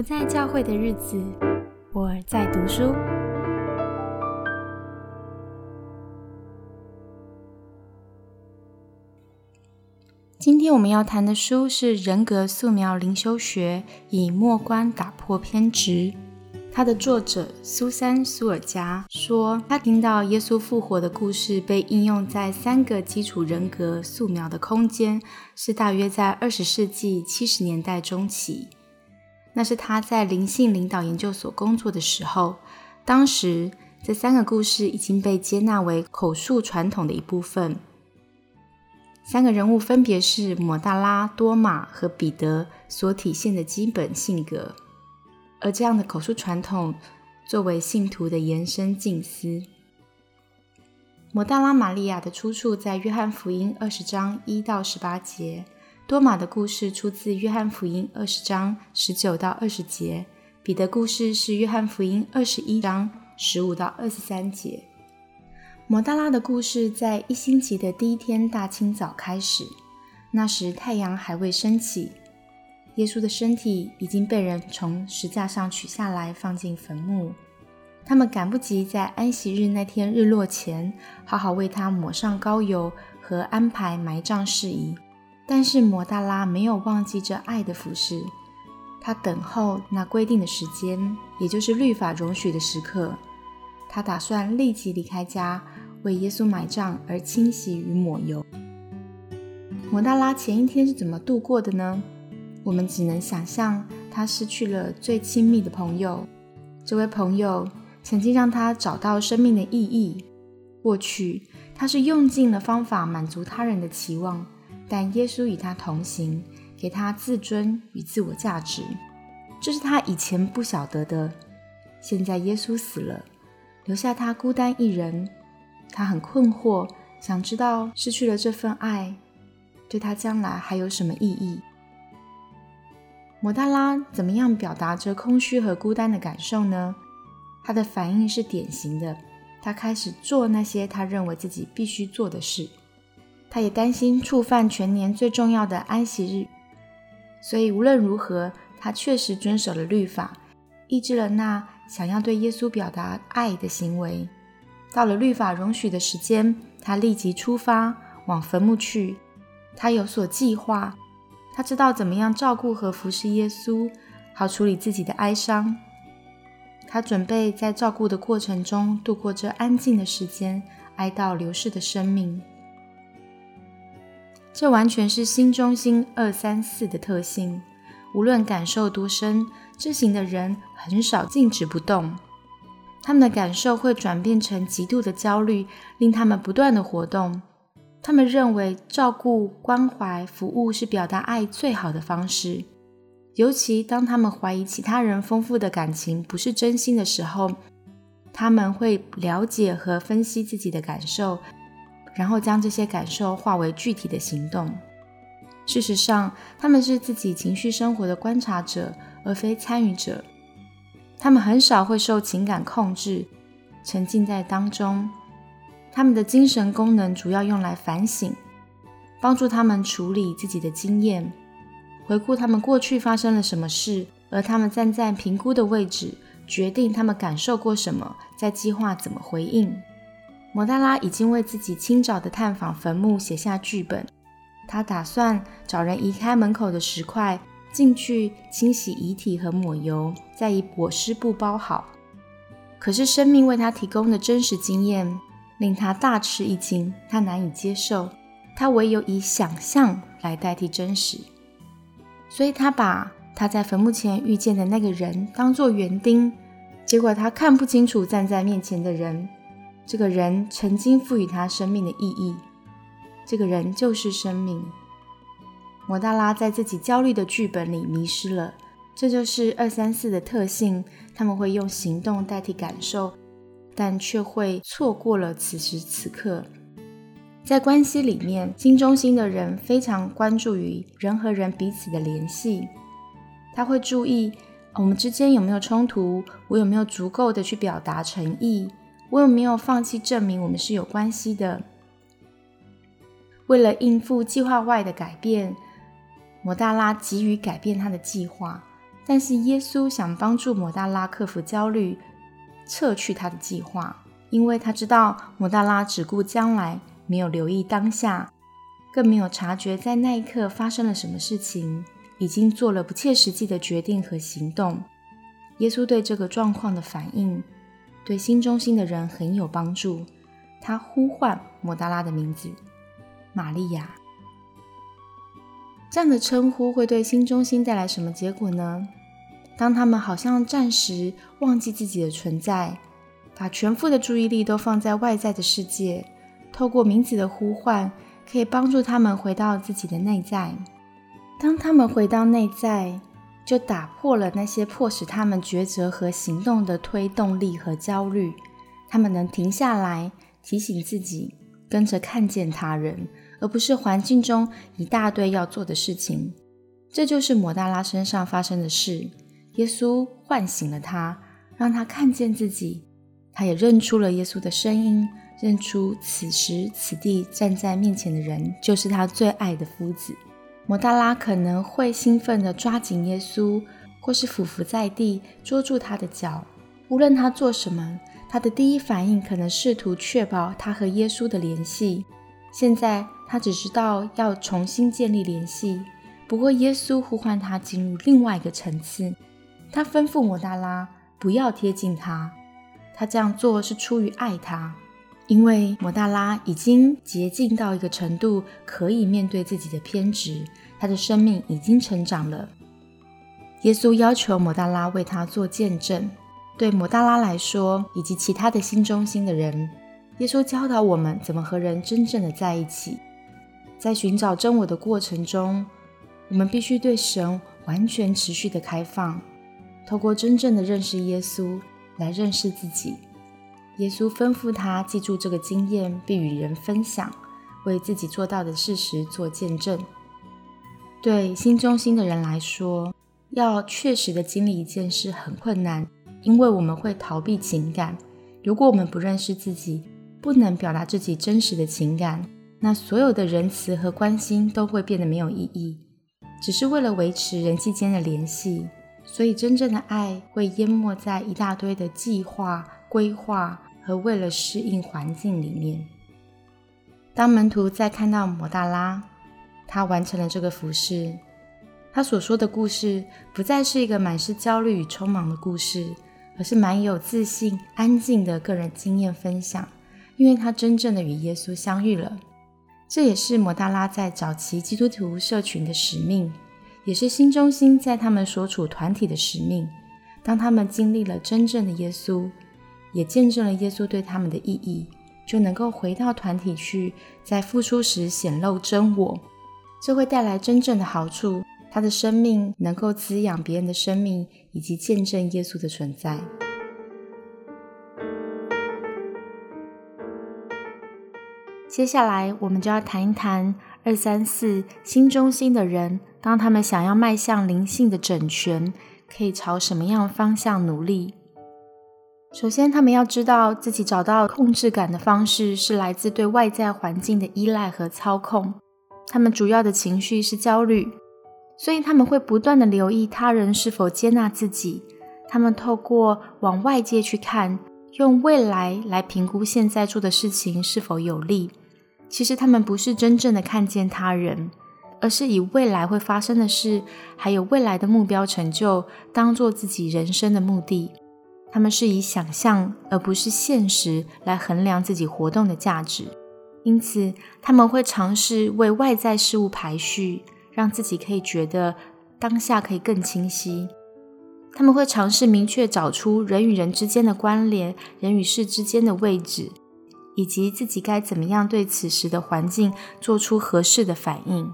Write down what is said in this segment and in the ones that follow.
不在教会的日子，我在读书。今天我们要谈的书是《人格素描灵修学》，以末观打破偏执。它的作者苏珊·苏尔加说，他听到耶稣复活的故事被应用在三个基础人格素描的空间，是大约在二十世纪七十年代中期。那是他在灵性领导研究所工作的时候。当时，这三个故事已经被接纳为口述传统的一部分。三个人物分别是抹大拉、多马和彼得所体现的基本性格。而这样的口述传统，作为信徒的延伸近思。抹大拉玛利亚的出处在约翰福音二十章一到十八节，多马的故事出自约翰福音二十章十九到二十节，彼得故事是约翰福音二十一章十五到二十三节。抹大拉的故事在一星期的第一天大清早开始，那时太阳还未升起。耶稣的身体已经被人从石架上取下来，放进坟墓。他们赶不及在安息日那天日落前，好好为他抹上膏油和安排埋葬事宜。但是摩大拉没有忘记这爱的服饰，他等候那规定的时间，也就是律法容许的时刻。他打算立即离开家，为耶稣埋葬而清洗与抹油。摩大拉前一天是怎么度过的呢？我们只能想象，他失去了最亲密的朋友。这位朋友曾经让他找到生命的意义。过去，他是用尽了方法满足他人的期望，但耶稣与他同行，给他自尊与自我价值。这是他以前不晓得的。现在耶稣死了，留下他孤单一人。他很困惑，想知道失去了这份爱，对他将来还有什么意义？摩大拉怎么样表达着空虚和孤单的感受呢？他的反应是典型的，他开始做那些他认为自己必须做的事。他也担心触犯全年最重要的安息日，所以无论如何，他确实遵守了律法，抑制了那想要对耶稣表达爱的行为。到了律法容许的时间，他立即出发往坟墓去。他有所计划。他知道怎么样照顾和服侍耶稣，好处理自己的哀伤。他准备在照顾的过程中度过这安静的时间，哀悼流逝的生命。这完全是心中心二三四的特性。无论感受多深，这型的人很少静止不动。他们的感受会转变成极度的焦虑，令他们不断的活动。他们认为照顾、关怀、服务是表达爱最好的方式，尤其当他们怀疑其他人丰富的感情不是真心的时候，他们会了解和分析自己的感受，然后将这些感受化为具体的行动。事实上，他们是自己情绪生活的观察者，而非参与者。他们很少会受情感控制，沉浸在当中。他们的精神功能主要用来反省，帮助他们处理自己的经验，回顾他们过去发生了什么事，而他们站在评估的位置，决定他们感受过什么，再计划怎么回应。摩达拉已经为自己清早的探访坟墓写下剧本，他打算找人移开门口的石块，进去清洗遗体和抹油，再以裹尸布包好。可是生命为他提供的真实经验。令他大吃一惊，他难以接受，他唯有以想象来代替真实，所以他把他在坟墓前遇见的那个人当作园丁，结果他看不清楚站在面前的人，这个人曾经赋予他生命的意义，这个人就是生命。摩大拉在自己焦虑的剧本里迷失了，这就是二三四的特性，他们会用行动代替感受。但却会错过了此时此刻，在关系里面，心中心的人非常关注于人和人彼此的联系。他会注意我们之间有没有冲突，我有没有足够的去表达诚意，我有没有放弃证明我们是有关系的。为了应付计划外的改变，摩大拉急于改变他的计划，但是耶稣想帮助摩大拉克服焦虑，撤去他的计划，因为他知道摩大拉只顾将来，没有留意当下，更没有察觉在那一刻发生了什么事情，已经做了不切实际的决定和行动。耶稣对这个状况的反应，对心中心的人很有帮助。他呼唤抹大拉的名字，玛利亚。这样的称呼会对心中心带来什么结果呢？当他们好像暂时忘记自己的存在，把全副的注意力都放在外在的世界，透过名字的呼唤，可以帮助他们回到自己的内在。当他们回到内在，就打破了那些迫使他们抉择和行动的推动力和焦虑。他们能停下来。提醒自己跟着看见他人，而不是环境中一大堆要做的事情。这就是摩大拉身上发生的事。耶稣唤醒了他，让他看见自己。他也认出了耶稣的声音，认出此时此地站在面前的人就是他最爱的夫子。摩大拉可能会兴奋地抓紧耶稣，或是俯伏在地捉住他的脚。无论他做什么。他的第一反应可能试图确保他和耶稣的联系。现在他只知道要重新建立联系。不过耶稣呼唤他进入另外一个层次。他吩咐摩大拉不要贴近他。他这样做是出于爱他，因为摩大拉已经洁净到一个程度，可以面对自己的偏执。他的生命已经成长了。耶稣要求摩大拉为他做见证。对摩大拉来说，以及其他的心中心的人，耶稣教导我们怎么和人真正的在一起。在寻找真我的过程中，我们必须对神完全持续的开放，透过真正的认识耶稣来认识自己。耶稣吩咐他记住这个经验，并与人分享，为自己做到的事实做见证。对心中心的人来说，要确实的经历一件事很困难。因为我们会逃避情感，如果我们不认识自己，不能表达自己真实的情感，那所有的仁慈和关心都会变得没有意义，只是为了维持人际间的联系。所以，真正的爱会淹没在一大堆的计划、规划和为了适应环境里面。当门徒在看到摩大拉，他完成了这个服饰，他所说的故事不再是一个满是焦虑与匆忙的故事。而是蛮有自信、安静的个人经验分享，因为他真正的与耶稣相遇了。这也是摩大拉在早期基督徒社群的使命，也是新中心在他们所处团体的使命。当他们经历了真正的耶稣，也见证了耶稣对他们的意义，就能够回到团体去，在付出时显露真我，这会带来真正的好处。他的生命能够滋养别人的生命，以及见证耶稣的存在。接下来，我们就要谈一谈二三四心中心的人，当他们想要迈向灵性的整全，可以朝什么样方向努力？首先，他们要知道自己找到控制感的方式是来自对外在环境的依赖和操控。他们主要的情绪是焦虑。所以他们会不断的留意他人是否接纳自己，他们透过往外界去看，用未来来评估现在做的事情是否有利。其实他们不是真正的看见他人，而是以未来会发生的事，还有未来的目标成就，当做自己人生的目的。他们是以想象而不是现实来衡量自己活动的价值，因此他们会尝试为外在事物排序。让自己可以觉得当下可以更清晰。他们会尝试明确找出人与人之间的关联，人与事之间的位置，以及自己该怎么样对此时的环境做出合适的反应。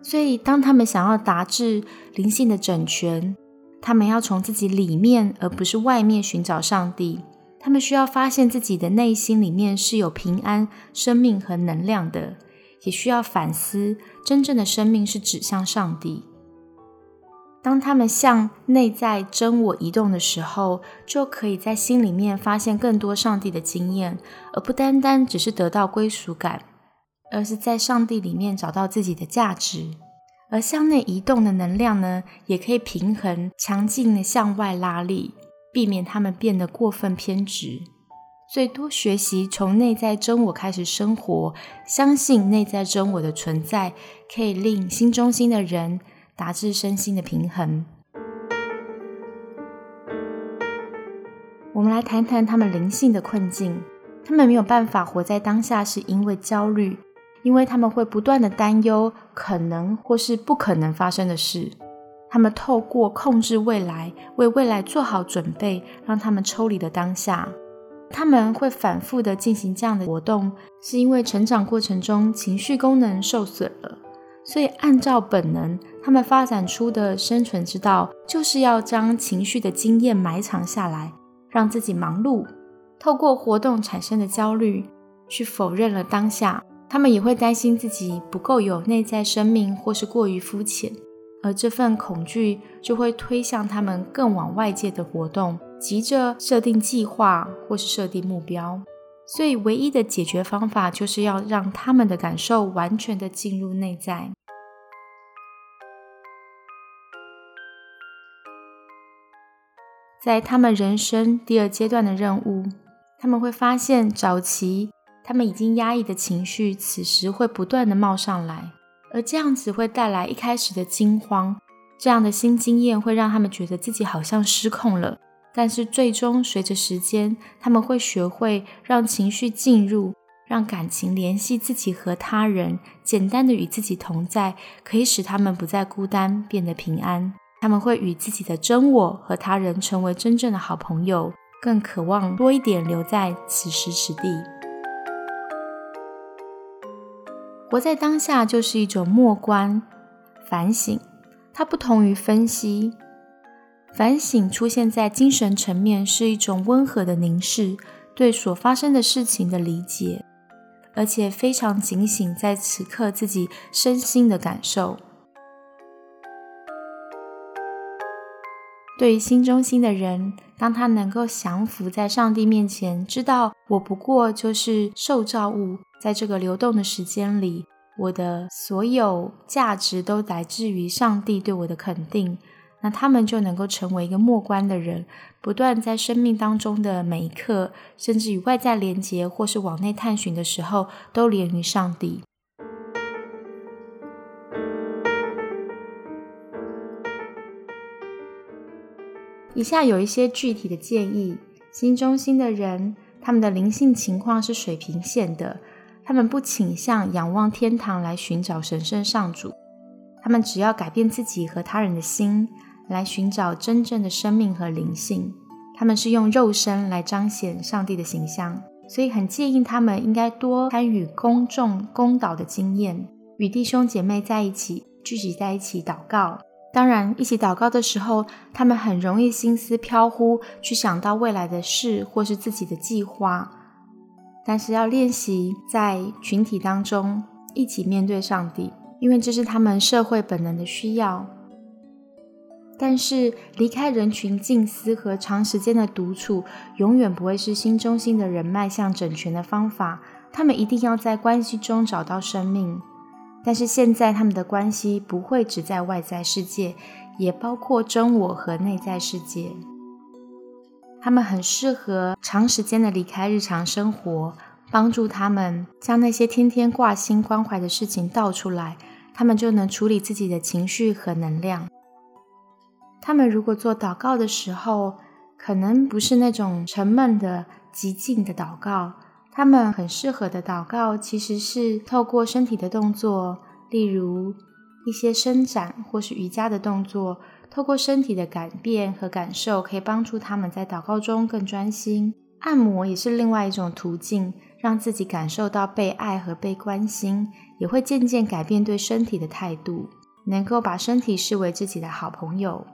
所以，当他们想要达至灵性的整全，他们要从自己里面而不是外面寻找上帝。他们需要发现自己的内心里面是有平安、生命和能量的。也需要反思，真正的生命是指向上帝。当他们向内在真我移动的时候，就可以在心里面发现更多上帝的经验，而不单单只是得到归属感，而是在上帝里面找到自己的价值。而向内移动的能量呢，也可以平衡强劲的向外拉力，避免他们变得过分偏执。最，多学习从内在真我开始生活，相信内在真我的存在，可以令心中心的人达至身心的平衡。我们来谈谈他们灵性的困境。他们没有办法活在当下，是因为焦虑，因为他们会不断的担忧可能或是不可能发生的事。他们透过控制未来，为未来做好准备，让他们抽离了当下。他们会反复的进行这样的活动，是因为成长过程中情绪功能受损了，所以按照本能，他们发展出的生存之道，就是要将情绪的经验埋藏下来，让自己忙碌。透过活动产生的焦虑，去否认了当下。他们也会担心自己不够有内在生命，或是过于肤浅，而这份恐惧就会推向他们更往外界的活动，急着设定计划或是设定目标。所以，唯一的解决方法就是要让他们的感受完全的进入内在。在他们人生第二阶段的任务。他们会发现，早期他们已经压抑的情绪，此时会不断的冒上来，而这样子会带来一开始的惊慌。这样的新经验会让他们觉得自己好像失控了，但是最终随着时间，他们会学会让情绪进入，让感情联系自己和他人，简单的与自己同在，可以使他们不再孤单，变得平安。他们会与自己的真我和他人成为真正的好朋友。更渴望多一点留在此时此地，活在当下就是一种默观反省。它不同于分析，反省出现在精神层面是一种温和的凝视，对所发生的事情的理解，而且非常警醒在此刻自己身心的感受。对于心中心的人。当他能够降服在上帝面前，知道我不过就是受造物，在这个流动的时间里，我的所有价值都来自于上帝对我的肯定，那他们就能够成为一个默观的人，不断在生命当中的每一刻，甚至与外在连接或是往内探寻的时候，都连于上帝。以下有一些具体的建议：心中心的人，他们的灵性情况是水平线的，他们不倾向仰望天堂来寻找神圣上主，他们只要改变自己和他人的心，来寻找真正的生命和灵性。他们是用肉身来彰显上帝的形象，所以很建议他们应该多参与公众公祷的经验，与弟兄姐妹在一起聚集在一起祷告。当然，一起祷告的时候，他们很容易心思飘忽，去想到未来的事或是自己的计划。但是要练习在群体当中一起面对上帝，因为这是他们社会本能的需要。但是离开人群静思和长时间的独处，永远不会是心中心的人迈向整全的方法。他们一定要在关系中找到生命。但是现在他们的关系不会只在外在世界，也包括真我和内在世界。他们很适合长时间的离开日常生活，帮助他们将那些天天挂心关怀的事情倒出来，他们就能处理自己的情绪和能量。他们如果做祷告的时候，可能不是那种沉闷的、极静的祷告。他们很适合的祷告，其实是透过身体的动作，例如一些伸展或是瑜伽的动作，透过身体的改变和感受，可以帮助他们在祷告中更专心。按摩也是另外一种途径，让自己感受到被爱和被关心，也会渐渐改变对身体的态度，能够把身体视为自己的好朋友。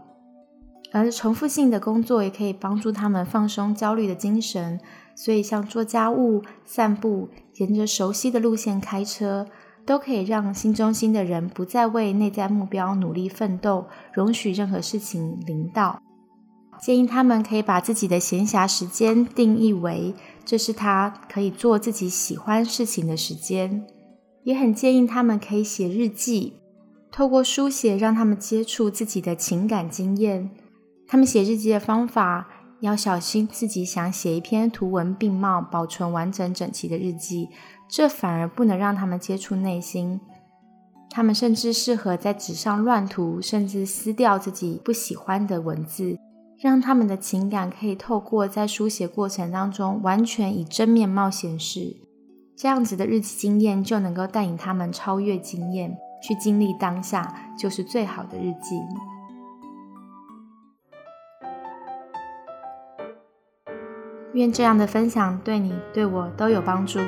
而重复性的工作也可以帮助他们放松焦虑的精神。所以，像做家务、散步、沿着熟悉的路线开车，都可以让心中心的人不再为内在目标努力奋斗，容许任何事情临到。建议他们可以把自己的闲暇时间定义为，这是他可以做自己喜欢事情的时间。也很建议他们可以写日记，透过书写让他们接触自己的情感经验。他们写日记的方法要小心，自己想写一篇图文并茂、保存完整整齐的日记，这反而不能让他们接触内心。他们甚至适合在纸上乱涂，甚至撕掉自己不喜欢的文字，让他们的情感可以透过在书写过程当中完全以真面貌显示。这样子的日记经验就能够带领他们超越经验，去经历当下，就是最好的日记。愿这样的分享对你、对我都有帮助。